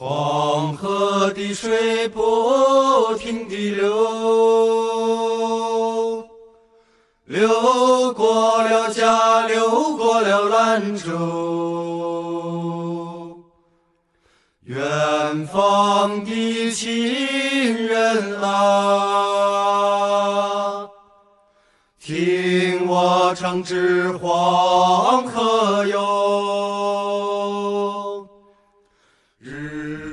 黄河的水不停地流，流过了家，流过了兰州。远方的亲人啊，听我唱支黄河哟。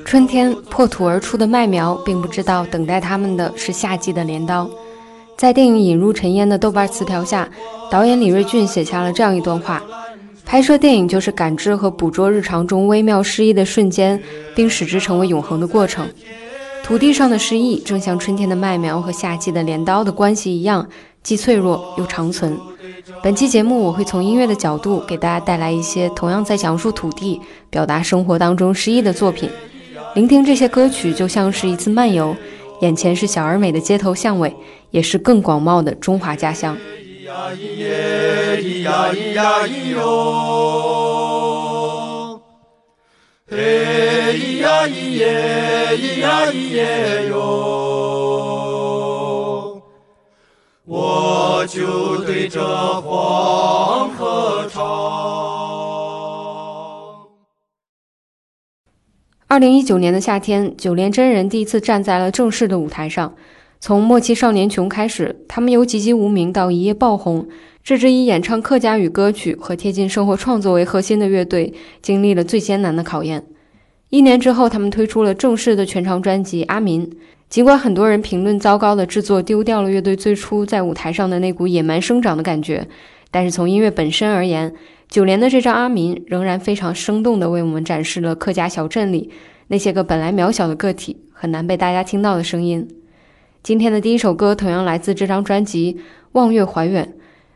春天破土而出的麦苗，并不知道等待他们的是夏季的镰刀。在电影引入尘烟的豆瓣词条下，导演李瑞俊写下了这样一段话：拍摄电影就是感知和捕捉日常中微妙诗意的瞬间，并使之成为永恒的过程。土地上的诗意，正像春天的麦苗和夏季的镰刀的关系一样，既脆弱又长存。本期节目，我会从音乐的角度给大家带来一些同样在讲述土地、表达生活当中诗意的作品。聆听这些歌曲，就像是一次漫游，眼前是小而美的街头巷尾，也是更广袤的中华家乡。咿呀咿耶，咿呀咿呀咿哟，嘿，咿呀咿耶，咿呀咿耶哟，我就对着黄河唱。二零一九年的夏天，九连真人第一次站在了正式的舞台上。从《莫欺少年穷》开始，他们由籍籍无名到一夜爆红。这支以演唱客家语歌曲和贴近生活创作为核心的乐队，经历了最艰难的考验。一年之后，他们推出了正式的全长专辑《阿民》。尽管很多人评论糟糕的制作丢掉了乐队最初在舞台上的那股野蛮生长的感觉，但是从音乐本身而言，九连的这张《阿民》仍然非常生动地为我们展示了客家小镇里那些个本来渺小的个体很难被大家听到的声音。今天的第一首歌同样来自这张专辑《望月怀远》，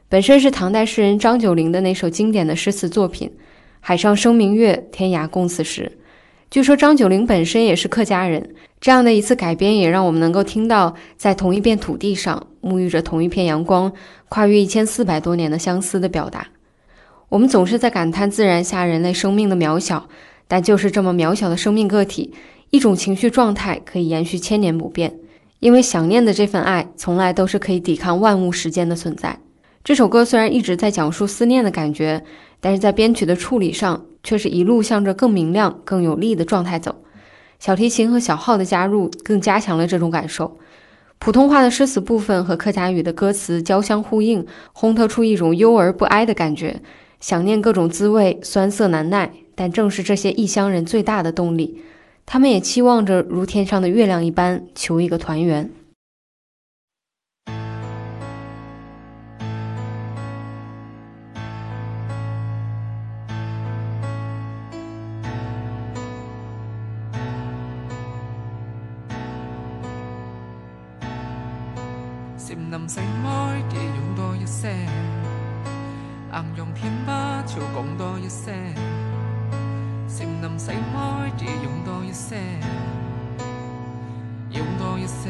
本身是唐代诗人张九龄的那首经典的诗词作品“海上生明月，天涯共此时”。据说张九龄本身也是客家人，这样的一次改编也让我们能够听到在同一片土地上沐浴着同一片阳光，跨越一千四百多年的相思的表达。我们总是在感叹自然下人类生命的渺小，但就是这么渺小的生命个体，一种情绪状态可以延续千年不变。因为想念的这份爱，从来都是可以抵抗万物时间的存在。这首歌虽然一直在讲述思念的感觉，但是在编曲的处理上，却是一路向着更明亮、更有力的状态走。小提琴和小号的加入，更加强了这种感受。普通话的诗词部分和客家语的歌词交相呼应，烘托出一种忧而不哀的感觉。想念各种滋味，酸涩难耐，但正是这些异乡人最大的动力。他们也期望着如天上的月亮一般，求一个团圆。閃林醒開嘅用多一些，硬用偏把就講多一些。閃林醒開嘅用多一些，用多一些，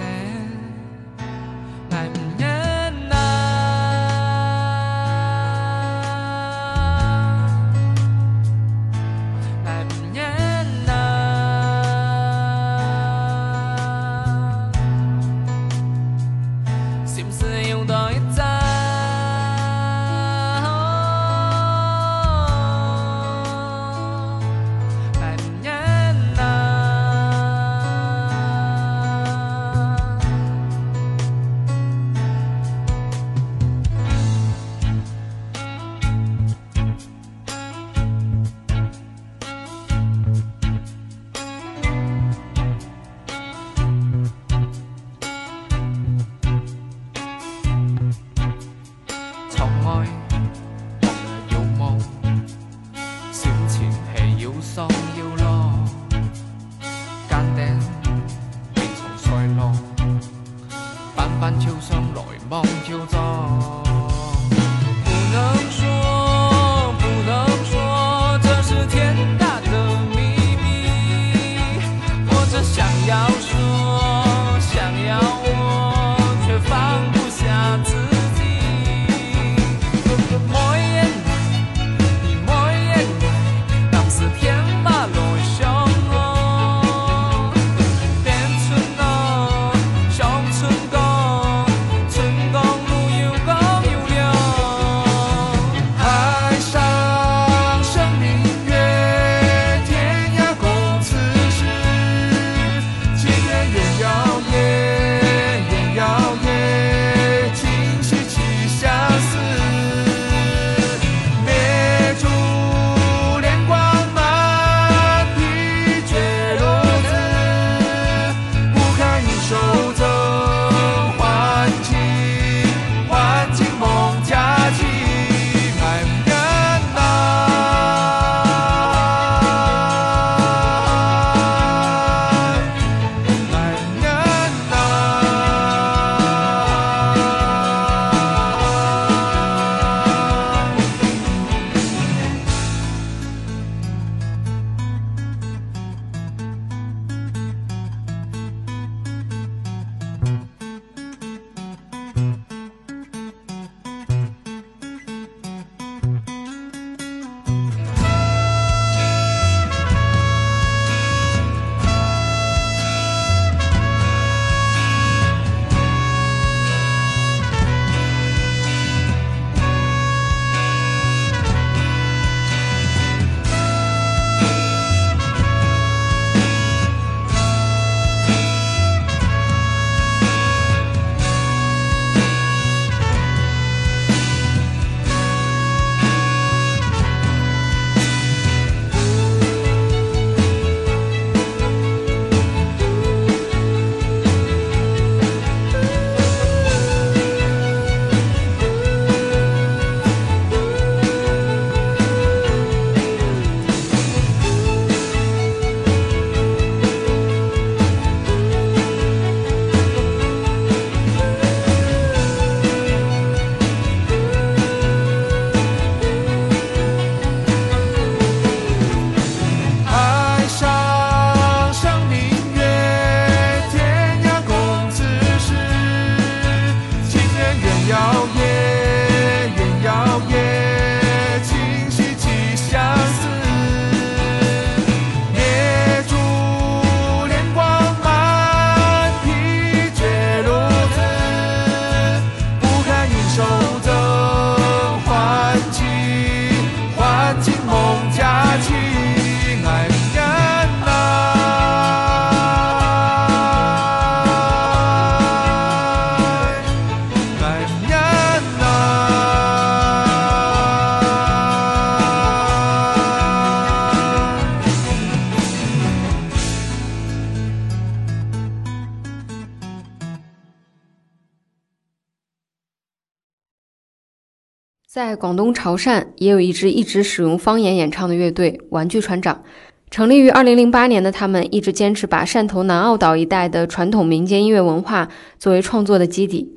在广东潮汕，也有一支一直使用方言演唱的乐队——玩具船长。成立于2008年的他们，一直坚持把汕头南澳岛一带的传统民间音乐文化作为创作的基底。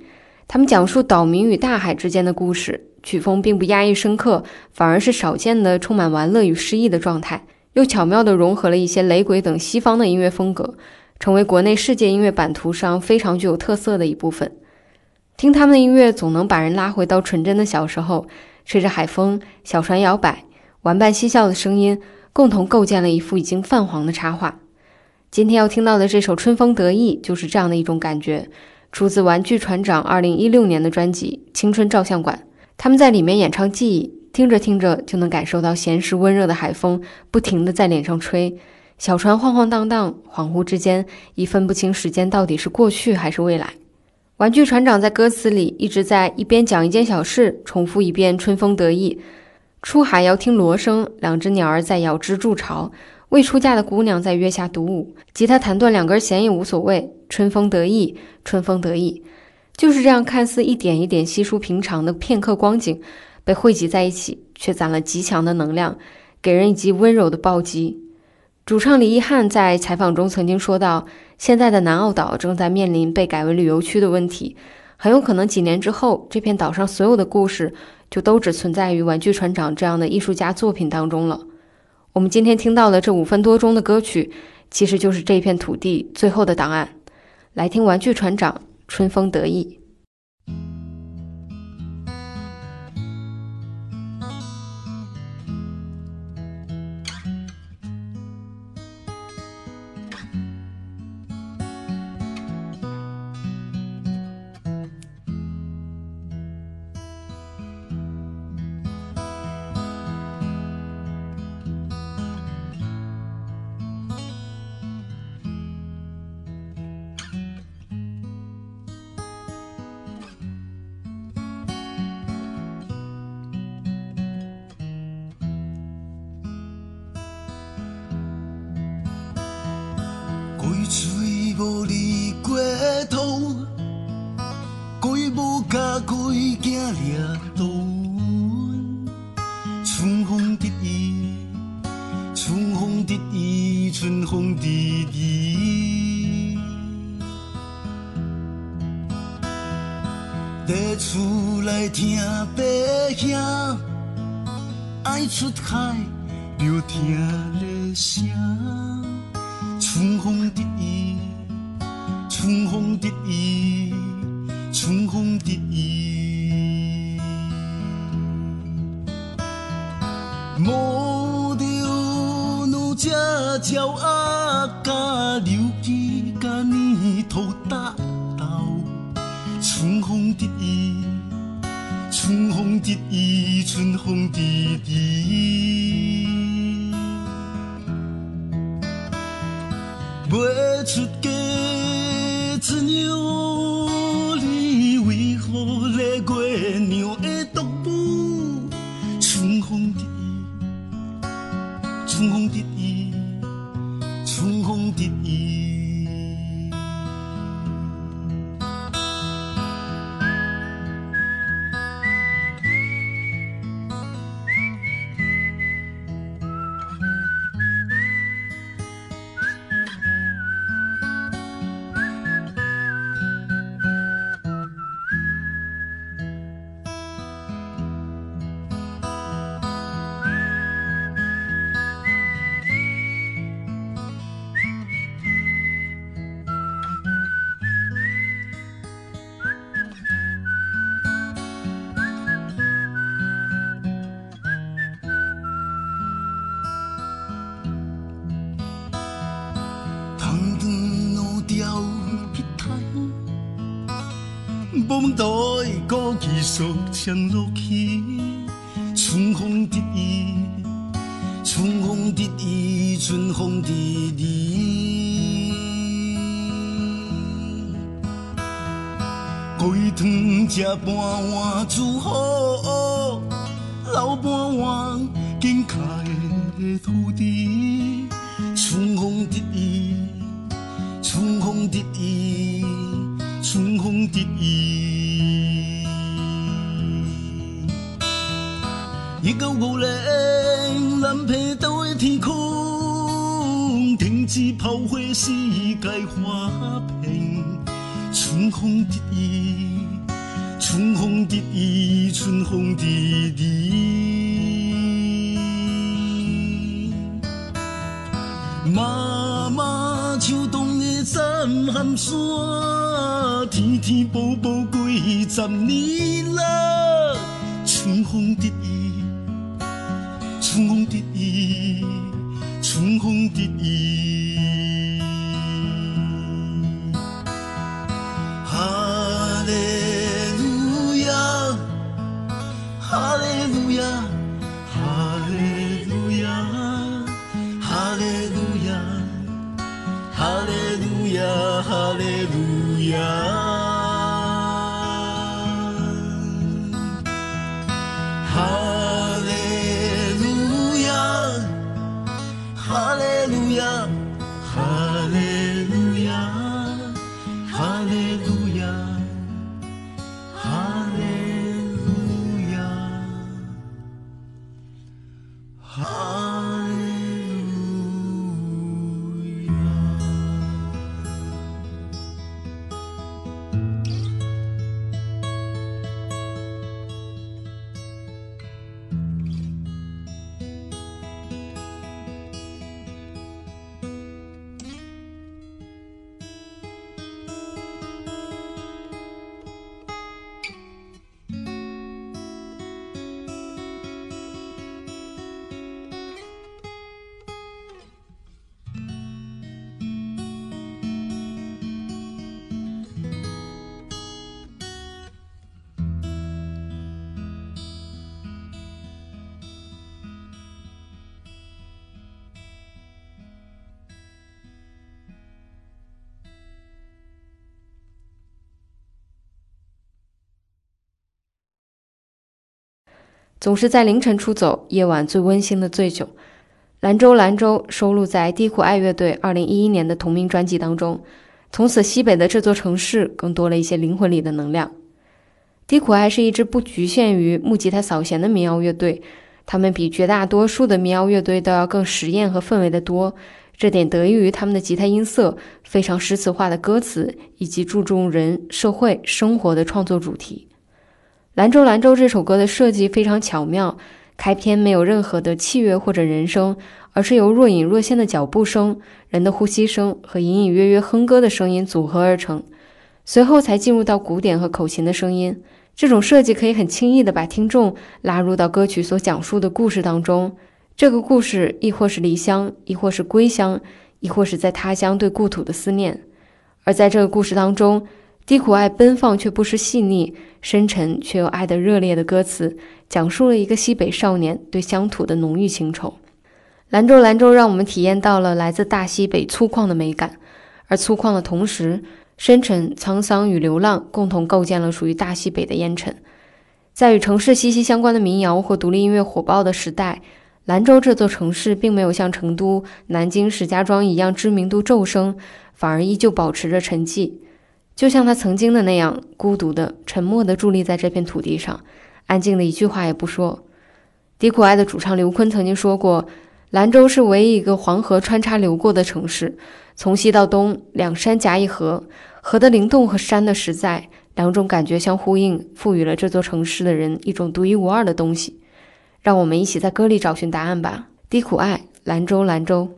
他们讲述岛民与大海之间的故事，曲风并不压抑深刻，反而是少见的充满玩乐与诗意的状态，又巧妙地融合了一些雷鬼等西方的音乐风格，成为国内世界音乐版图上非常具有特色的一部分。听他们的音乐，总能把人拉回到纯真的小时候，吹着海风，小船摇摆，玩伴嬉笑的声音，共同构建了一幅已经泛黄的插画。今天要听到的这首《春风得意》，就是这样的一种感觉，出自玩具船长2016年的专辑《青春照相馆》。他们在里面演唱《记忆》，听着听着就能感受到闲时温热的海风不停地在脸上吹，小船晃晃荡荡，恍惚之间已分不清时间到底是过去还是未来。玩具船长在歌词里一直在一边讲一件小事，重复一遍“春风得意”。出海要听锣声，两只鸟儿在咬枝筑巢，未出嫁的姑娘在月下独舞，吉他弹断两根弦也无所谓。春风得意，春风得意，就是这样看似一点一点稀疏平常的片刻光景，被汇集在一起，却攒了极强的能量，给人以及温柔的暴击。主唱李一汉在采访中曾经说到，现在的南澳岛正在面临被改为旅游区的问题，很有可能几年之后，这片岛上所有的故事就都只存在于《玩具船长》这样的艺术家作品当中了。我们今天听到的这五分多钟的歌曲，其实就是这片土地最后的档案。来听《玩具船长》，春风得意。听爸兄爱出海，就听咧声。春风得意，春风得意，藤藤路钓一台，梦台高气速向落去。春风得意，春风得意，春风得意。鸡汤食半碗煮好，老半碗紧卡的土地。春风得意，得意，春风得意。一九五零，南平岛的天空，停止炮火，世界花片。春风得意，春风得意，春风得意。妈妈秋冬山含山，天天步步几十年啦。春风得意，春风得意，春风得意。总是在凌晨出走，夜晚最温馨的醉酒。兰州，兰州收录在低苦爱乐队2011年的同名专辑当中。从此，西北的这座城市更多了一些灵魂里的能量。低苦爱是一支不局限于木吉他扫弦的民谣乐队，他们比绝大多数的民谣乐队都要更实验和氛围的多。这点得益于他们的吉他音色、非常诗词化的歌词，以及注重人、社会、生活的创作主题。《兰州兰州》这首歌的设计非常巧妙。开篇没有任何的器乐或者人声，而是由若隐若现的脚步声、人的呼吸声和隐隐约约哼歌的声音组合而成，随后才进入到鼓点和口琴的声音。这种设计可以很轻易地把听众拉入到歌曲所讲述的故事当中。这个故事亦或是离乡，亦或是归乡，亦或是在他乡对故土的思念。而在这个故事当中，低苦爱奔放却不失细腻，深沉却又爱得热烈的歌词。讲述了一个西北少年对乡土的浓郁情仇。兰州，兰州，让我们体验到了来自大西北粗犷的美感，而粗犷的同时，深沉、沧桑与流浪共同构建了属于大西北的烟尘。在与城市息息相关的民谣或独立音乐火爆的时代，兰州这座城市并没有像成都、南京、石家庄一样知名度骤升，反而依旧保持着沉寂，就像他曾经的那样，孤独的、沉默的伫立在这片土地上。安静的一句话也不说。低苦爱的主唱刘坤曾经说过：“兰州是唯一一个黄河穿插流过的城市，从西到东，两山夹一河，河的灵动和山的实在，两种感觉相呼应，赋予了这座城市的人一种独一无二的东西。”让我们一起在歌里找寻答案吧。低苦爱，兰州，兰州。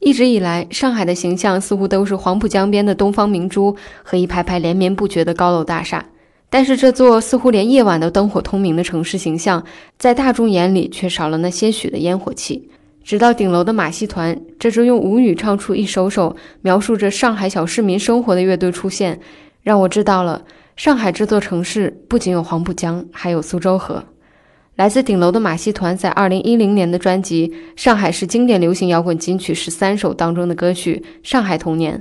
一直以来，上海的形象似乎都是黄浦江边的东方明珠和一排排连绵不绝的高楼大厦。但是，这座似乎连夜晚都灯火通明的城市形象，在大众眼里却少了那些许的烟火气。直到顶楼的马戏团这支用吴语唱出一首首描述着上海小市民生活的乐队出现，让我知道了上海这座城市不仅有黄浦江，还有苏州河。来自顶楼的马戏团在2010年的专辑《上海市经典流行摇滚金曲十三首》当中的歌曲《上海童年》，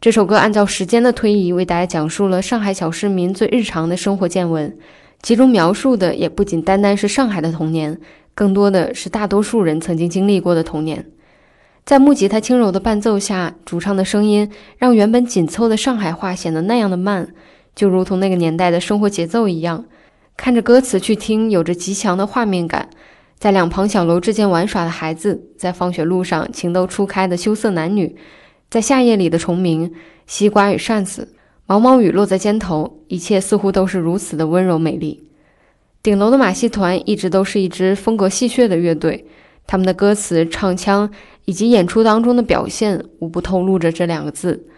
这首歌按照时间的推移为大家讲述了上海小市民最日常的生活见闻，其中描述的也不仅单单是上海的童年，更多的是大多数人曾经经历过的童年。在木吉他轻柔的伴奏下，主唱的声音让原本紧凑的上海话显得那样的慢，就如同那个年代的生活节奏一样。看着歌词去听，有着极强的画面感。在两旁小楼之间玩耍的孩子，在放学路上情窦初开的羞涩男女，在夏夜里的虫鸣、西瓜与扇子、毛毛雨落在肩头，一切似乎都是如此的温柔美丽。顶楼的马戏团一直都是一支风格戏谑的乐队，他们的歌词、唱腔以及演出当中的表现，无不透露着这两个字。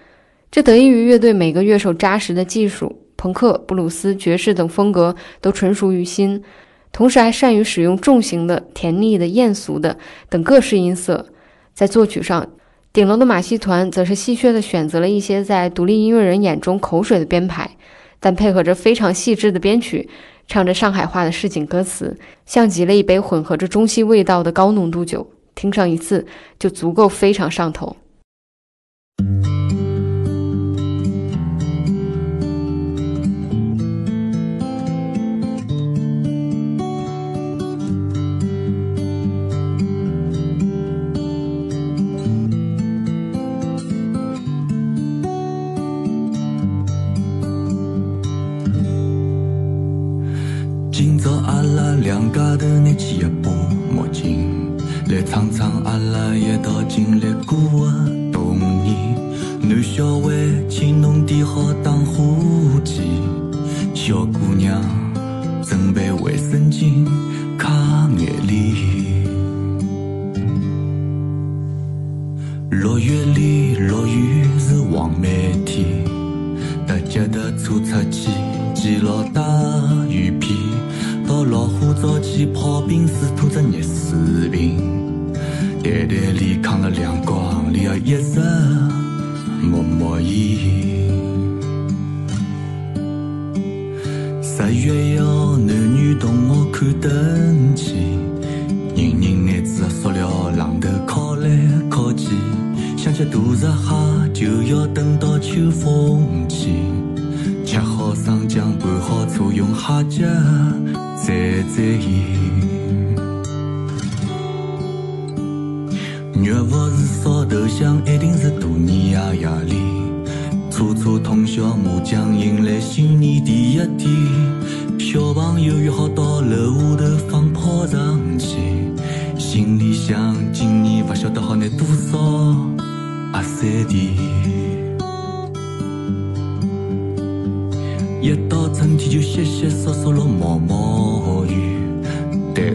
这得益于乐队每个乐手扎实的技术。朋克、布鲁斯、爵士等风格都纯熟于心，同时还善于使用重型的、甜腻的、艳俗的等各式音色。在作曲上，顶楼的马戏团则是戏谑地选择了一些在独立音乐人眼中口水的编排，但配合着非常细致的编曲，唱着上海话的市井歌词，像极了一杯混合着中西味道的高浓度酒，听上一次就足够非常上头。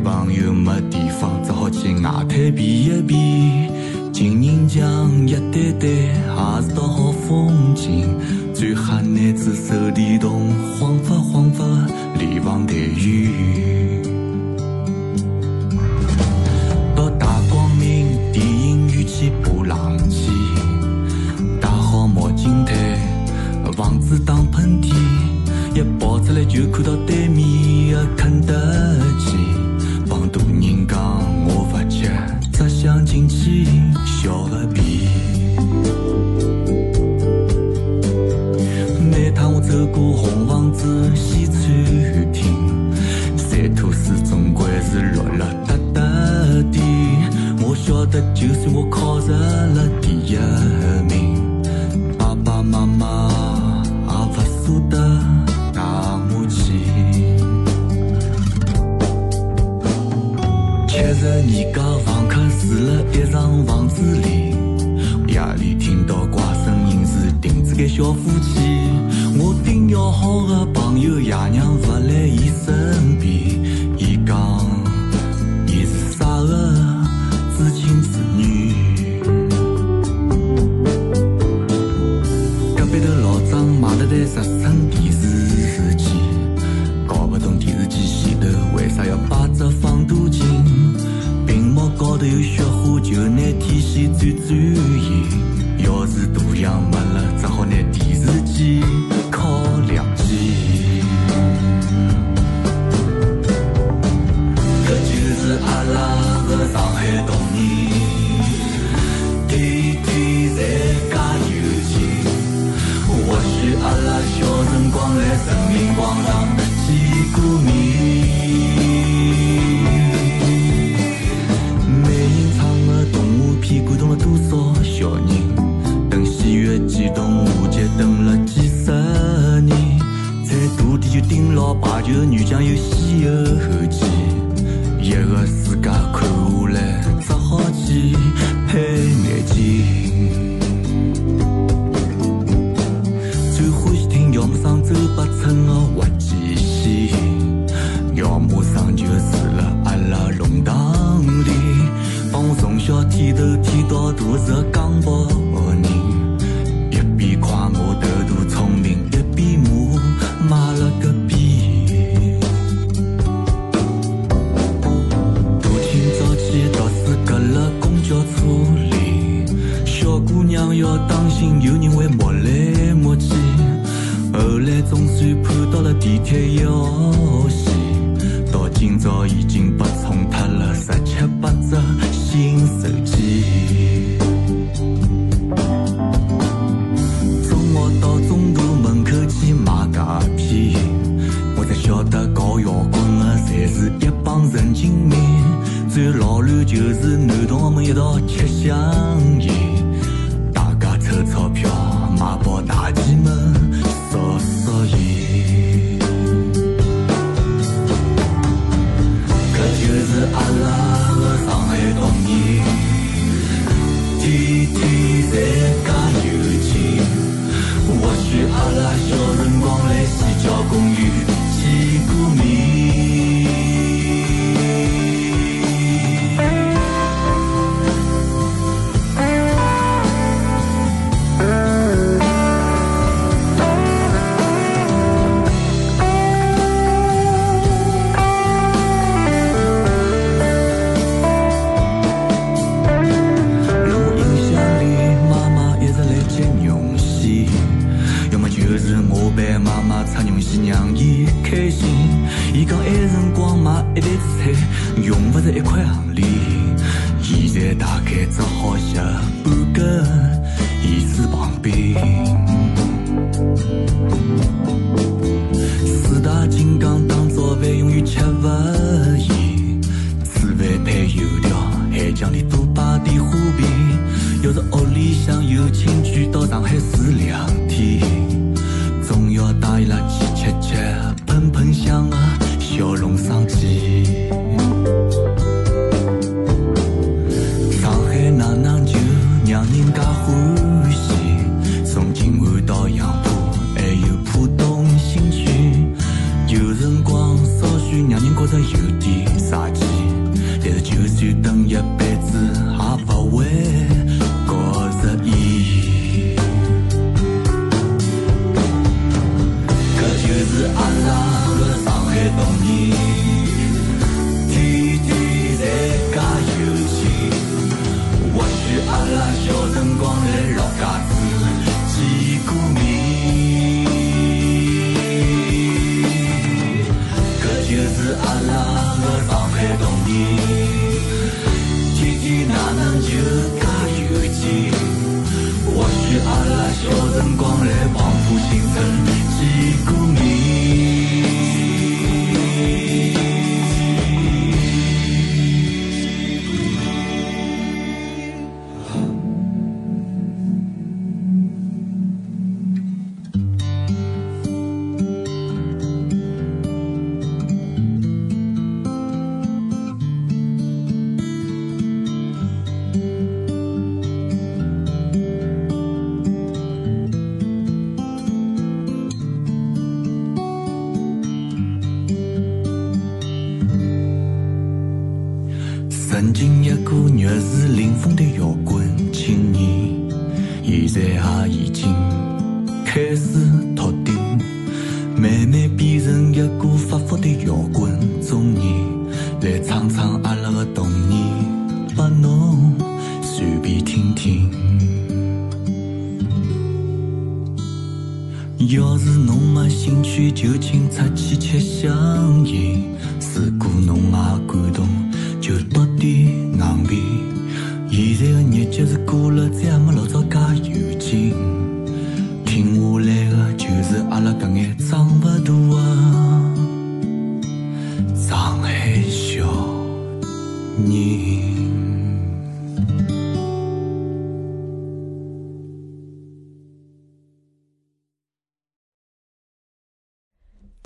朋友没地方，只好去外滩避一避。情人墙一对对，也是道好风景。最吓男子手电筒，晃发晃发，脸望台远。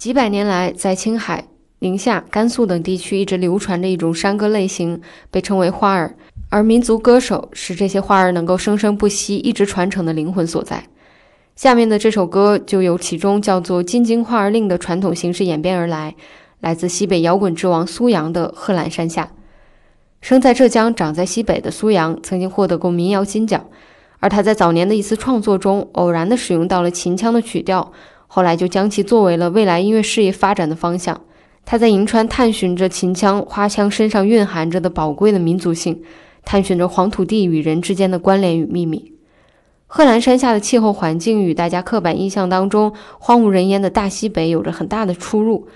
几百年来，在青海、宁夏、甘肃等地区一直流传着一种山歌类型，被称为花儿。而民族歌手是这些花儿能够生生不息、一直传承的灵魂所在。下面的这首歌就由其中叫做《京花儿令》的传统形式演变而来，来自西北摇滚之王苏阳的《贺兰山下》。生在浙江、长在西北的苏阳，曾经获得过民谣金奖，而他在早年的一次创作中，偶然地使用到了秦腔的曲调。后来就将其作为了未来音乐事业发展的方向。他在银川探寻着秦腔、花腔身上蕴含着的宝贵的民族性，探寻着黄土地与人之间的关联与秘密。贺兰山下的气候环境与大家刻板印象当中荒无人烟的大西北有着很大的出入。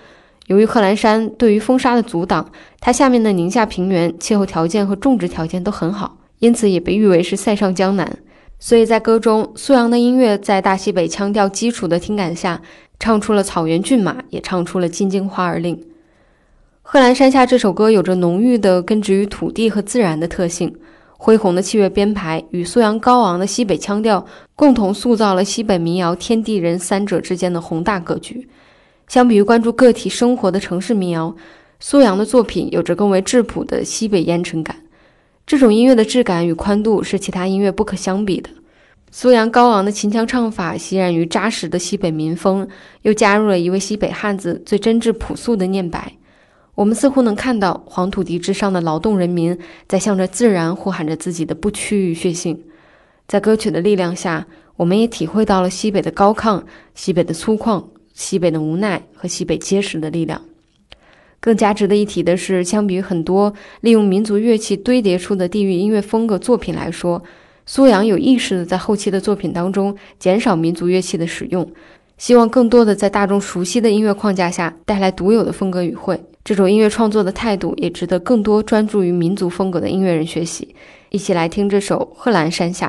由于贺兰山对于风沙的阻挡，它下面的宁夏平原气候条件和种植条件都很好，因此也被誉为是塞上江南。所以在歌中，苏阳的音乐在大西北腔调基础的听感下，唱出了草原骏马，也唱出了京津花儿令。贺兰山下这首歌有着浓郁的根植于土地和自然的特性，恢宏的器乐编排与苏阳高昂的西北腔调，共同塑造了西北民谣天地人三者之间的宏大格局。相比于关注个体生活的城市民谣，苏阳的作品有着更为质朴的西北烟尘感。这种音乐的质感与宽度是其他音乐不可相比的。苏阳高昂的秦腔唱法袭染于扎实的西北民风，又加入了一位西北汉子最真挚朴素的念白。我们似乎能看到黄土地之上的劳动人民在向着自然呼喊着自己的不屈与血性。在歌曲的力量下，我们也体会到了西北的高亢、西北的粗犷、西北的无奈和西北结实的力量。更加值得一提的是，相比于很多利用民族乐器堆叠出的地域音乐风格作品来说，苏阳有意识的在后期的作品当中减少民族乐器的使用，希望更多的在大众熟悉的音乐框架下带来独有的风格与会，这种音乐创作的态度也值得更多专注于民族风格的音乐人学习。一起来听这首《贺兰山下》。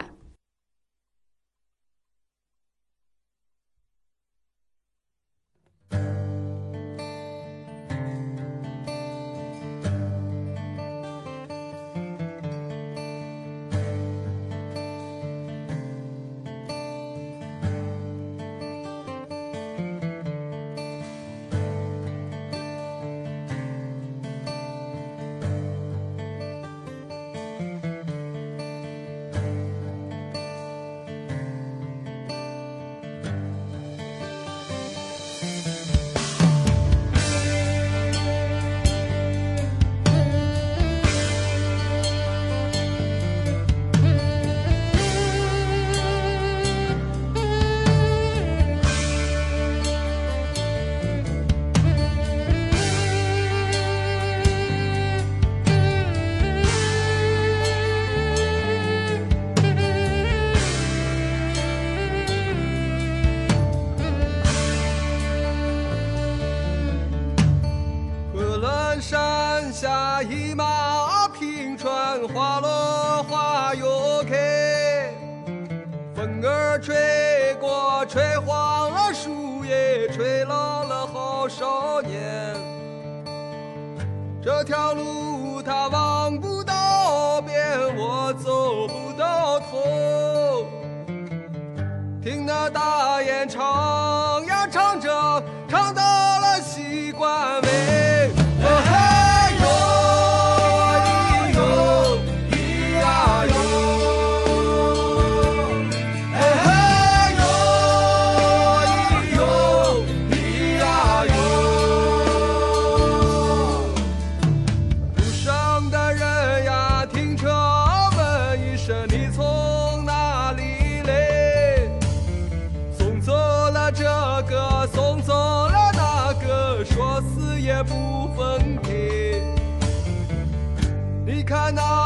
你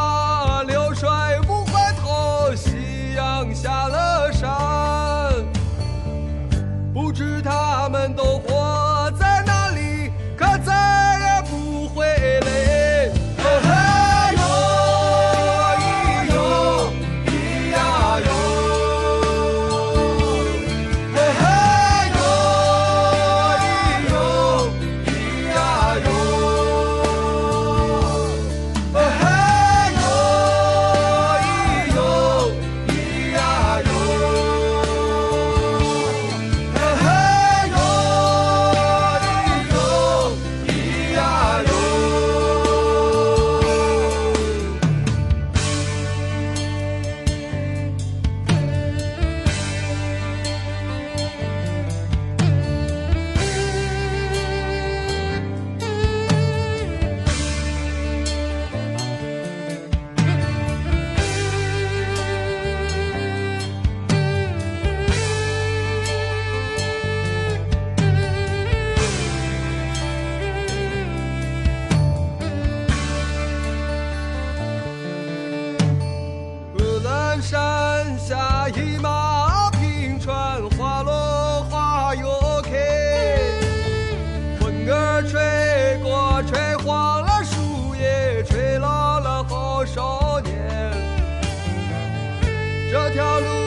这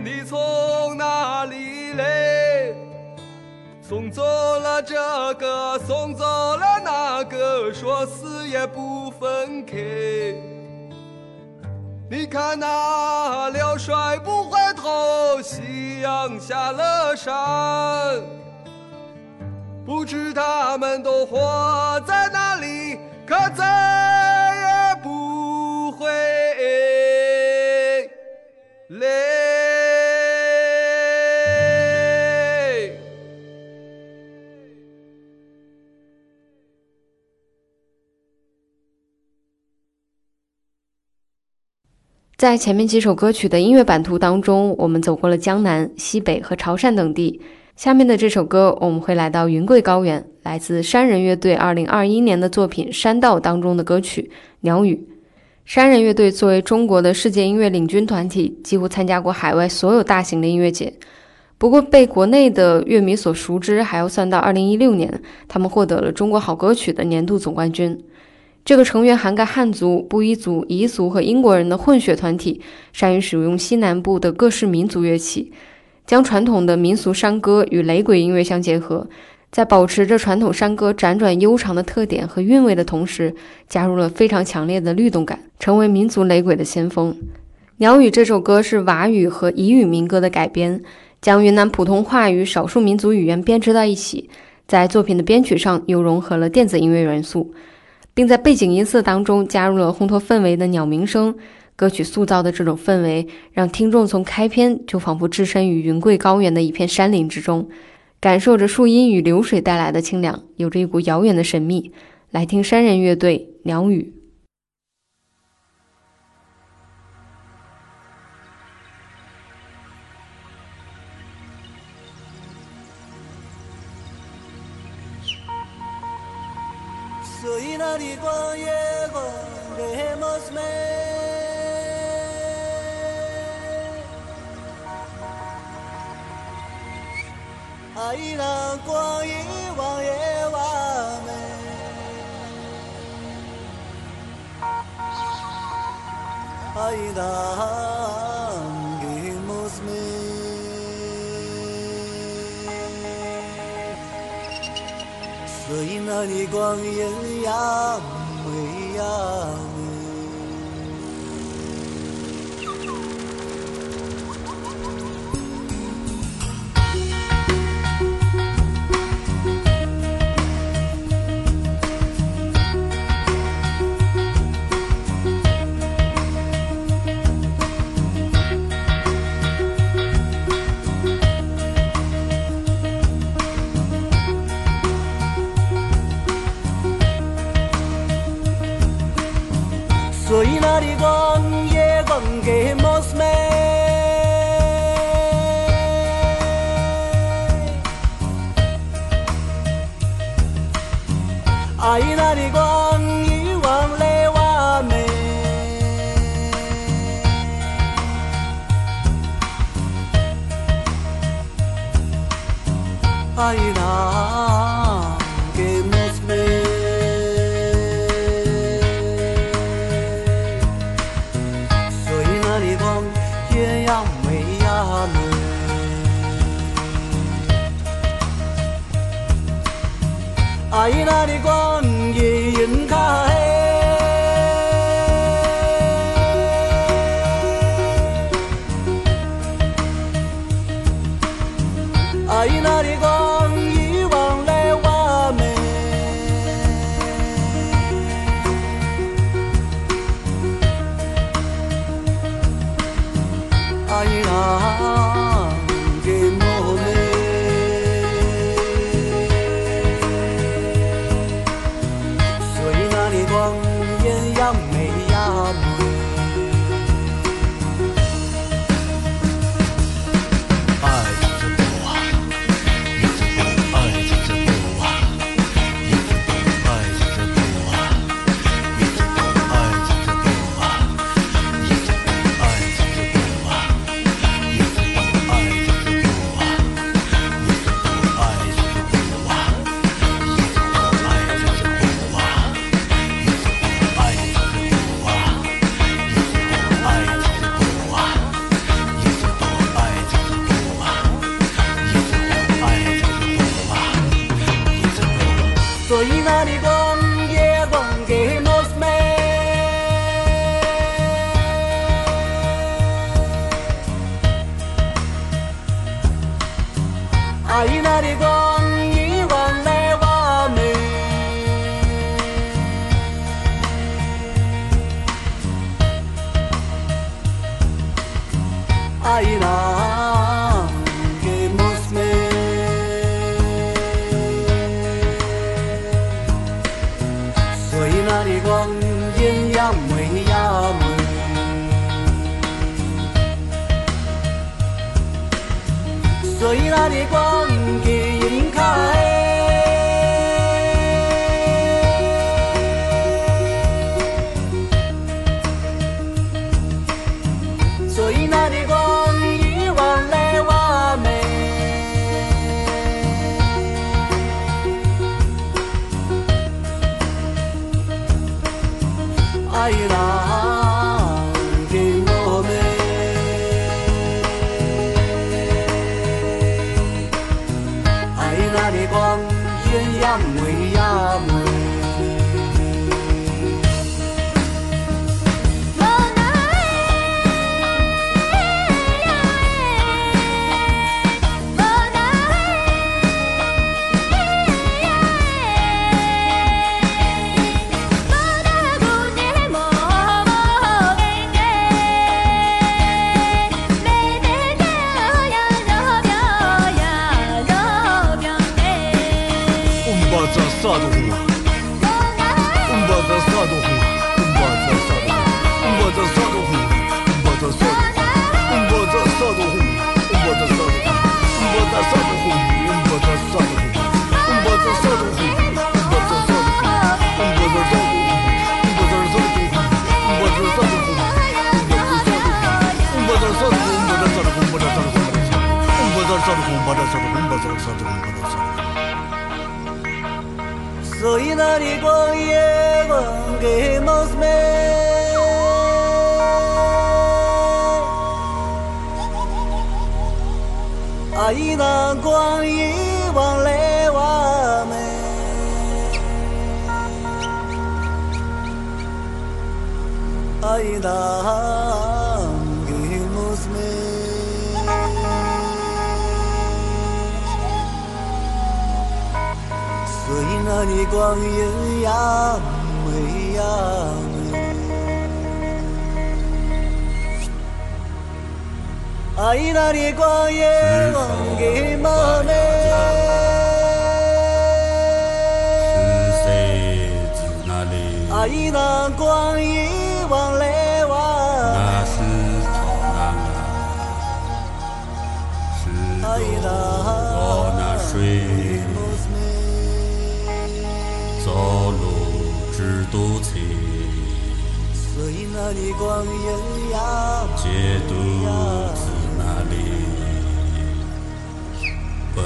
你从哪里来？送走了这个，送走了那个，说死也不分开。你看那辽帅不回头，夕阳下了山，不知他们都活在哪里，可在在前面几首歌曲的音乐版图当中，我们走过了江南、西北和潮汕等地。下面的这首歌，我们会来到云贵高原，来自山人乐队2021年的作品《山道》当中的歌曲《鸟语》。山人乐队作为中国的世界音乐领军团体，几乎参加过海外所有大型的音乐节。不过，被国内的乐迷所熟知，还要算到2016年，他们获得了中国好歌曲的年度总冠军。这个成员涵盖汉族、布依族、彝族和英国人的混血团体，善于使用西南部的各式民族乐器，将传统的民俗山歌与雷鬼音乐相结合，在保持着传统山歌辗转悠长的特点和韵味的同时，加入了非常强烈的律动感，成为民族雷鬼的先锋。《鸟语》这首歌是佤语和彝语民歌的改编，将云南普通话与少数民族语言编织到一起，在作品的编曲上又融合了电子音乐元素。并在背景音色当中加入了烘托氛围的鸟鸣声。歌曲塑造的这种氛围，让听众从开篇就仿佛置身于云贵高原的一片山林之中，感受着树荫与流水带来的清凉，有着一股遥远的神秘。来听山人乐队《鸟语》。所以那里光夜光给莫斯美，所以那里光艳呀美呀。所以那里光夜光给あいなりご बरसों बरसों सदों बरसों Soy narigón y evanguémosme Ahí dan cuan y van levame Ahí dan 那依光也呀美呀？阿依那的光也给妈尼？是谁那里？阿依光也望嘞？只肚子，所以那里光阴呀解肚子那里奔。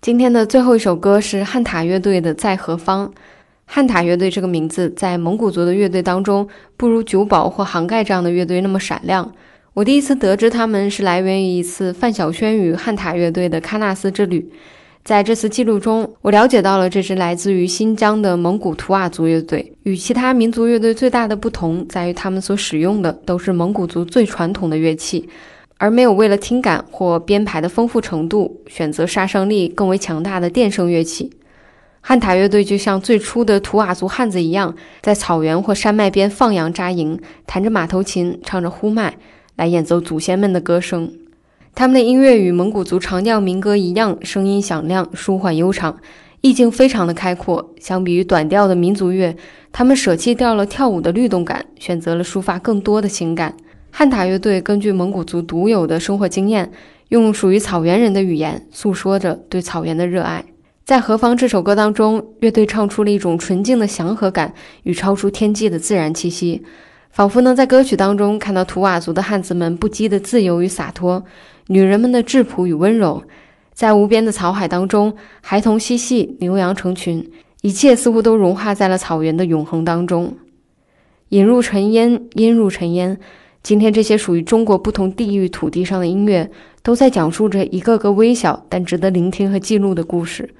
今天的最后一首歌是汉塔乐队的《在何方》。汉塔乐队这个名字在蒙古族的乐队当中，不如九宝或杭盖这样的乐队那么闪亮。我第一次得知他们是来源于一次范晓萱与汉塔乐队的喀纳斯之旅。在这次记录中，我了解到了这支来自于新疆的蒙古图瓦族乐队。与其他民族乐队最大的不同在于，他们所使用的都是蒙古族最传统的乐器。而没有为了听感或编排的丰富程度，选择杀伤力更为强大的电声乐器。汉塔乐队就像最初的图瓦族汉子一样，在草原或山脉边放羊扎营，弹着马头琴，唱着呼麦，来演奏祖先们的歌声。他们的音乐与蒙古族长调民歌一样，声音响亮、舒缓悠长，意境非常的开阔。相比于短调的民族乐，他们舍弃掉了跳舞的律动感，选择了抒发更多的情感。汉塔乐队根据蒙古族独有的生活经验，用属于草原人的语言诉说着对草原的热爱。在《何方》这首歌当中，乐队唱出了一种纯净的祥和感与超出天际的自然气息，仿佛能在歌曲当中看到图瓦族的汉子们不羁的自由与洒脱，女人们的质朴与温柔。在无边的草海当中，孩童嬉戏，牛羊成群，一切似乎都融化在了草原的永恒当中。引入尘烟，烟入尘烟。今天这些属于中国不同地域土地上的音乐，都在讲述着一个个微小但值得聆听和记录的故事。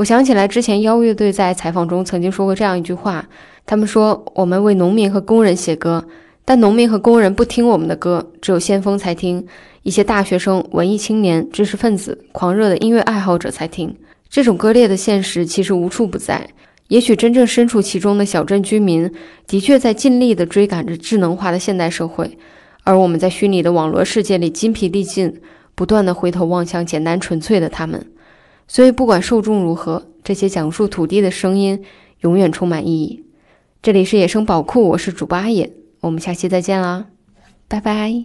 我想起来，之前妖乐队在采访中曾经说过这样一句话：他们说，我们为农民和工人写歌，但农民和工人不听我们的歌，只有先锋才听。一些大学生、文艺青年、知识分子、狂热的音乐爱好者才听这种割裂的现实，其实无处不在。也许真正身处其中的小镇居民，的确在尽力地追赶着智能化的现代社会，而我们在虚拟的网络世界里筋疲力尽，不断地回头望向简单纯粹的他们。所以，不管受众如何，这些讲述土地的声音永远充满意义。这里是野生宝库，我是主播阿野，我们下期再见啦，拜拜。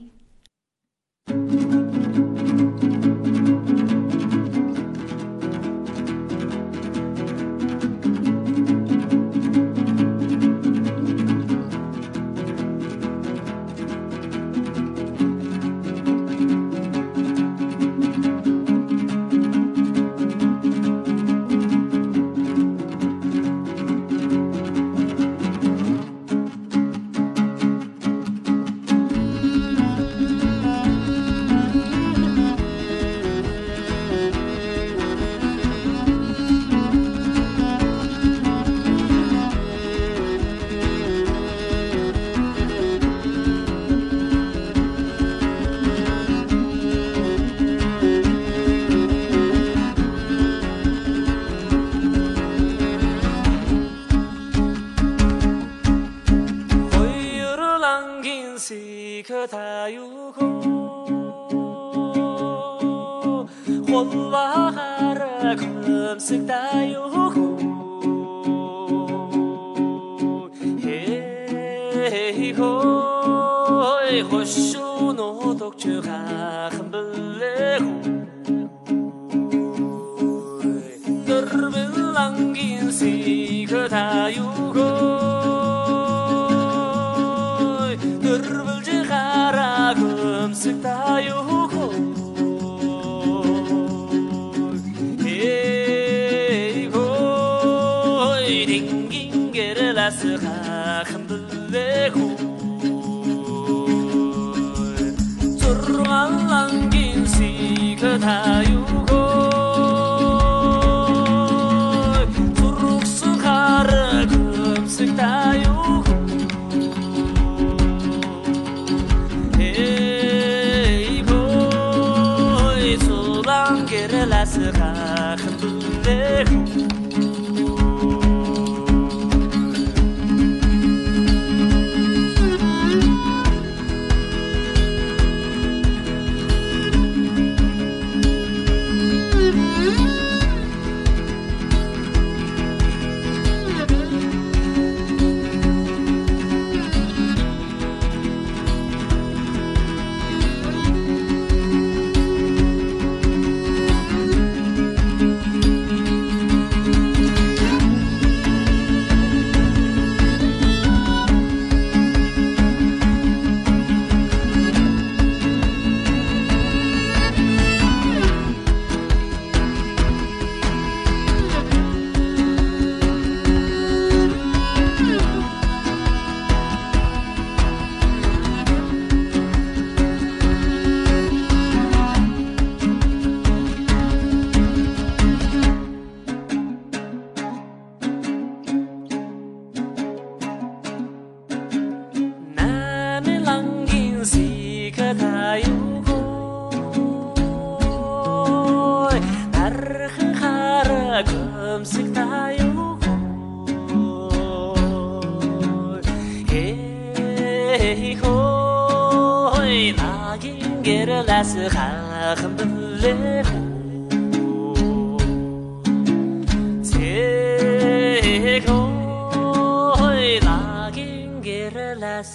time.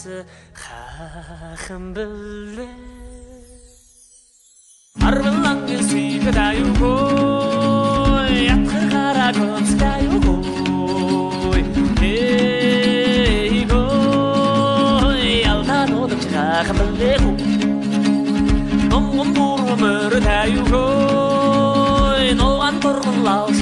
bilsa haqim bildi arvillangi suygidayu qo'y yaqi qara ko'ksidayu qo'y ey qo'y yaldan o'tib chiqaqi bildi qo'y umr dayu qo'y nolg'an turg'unlaus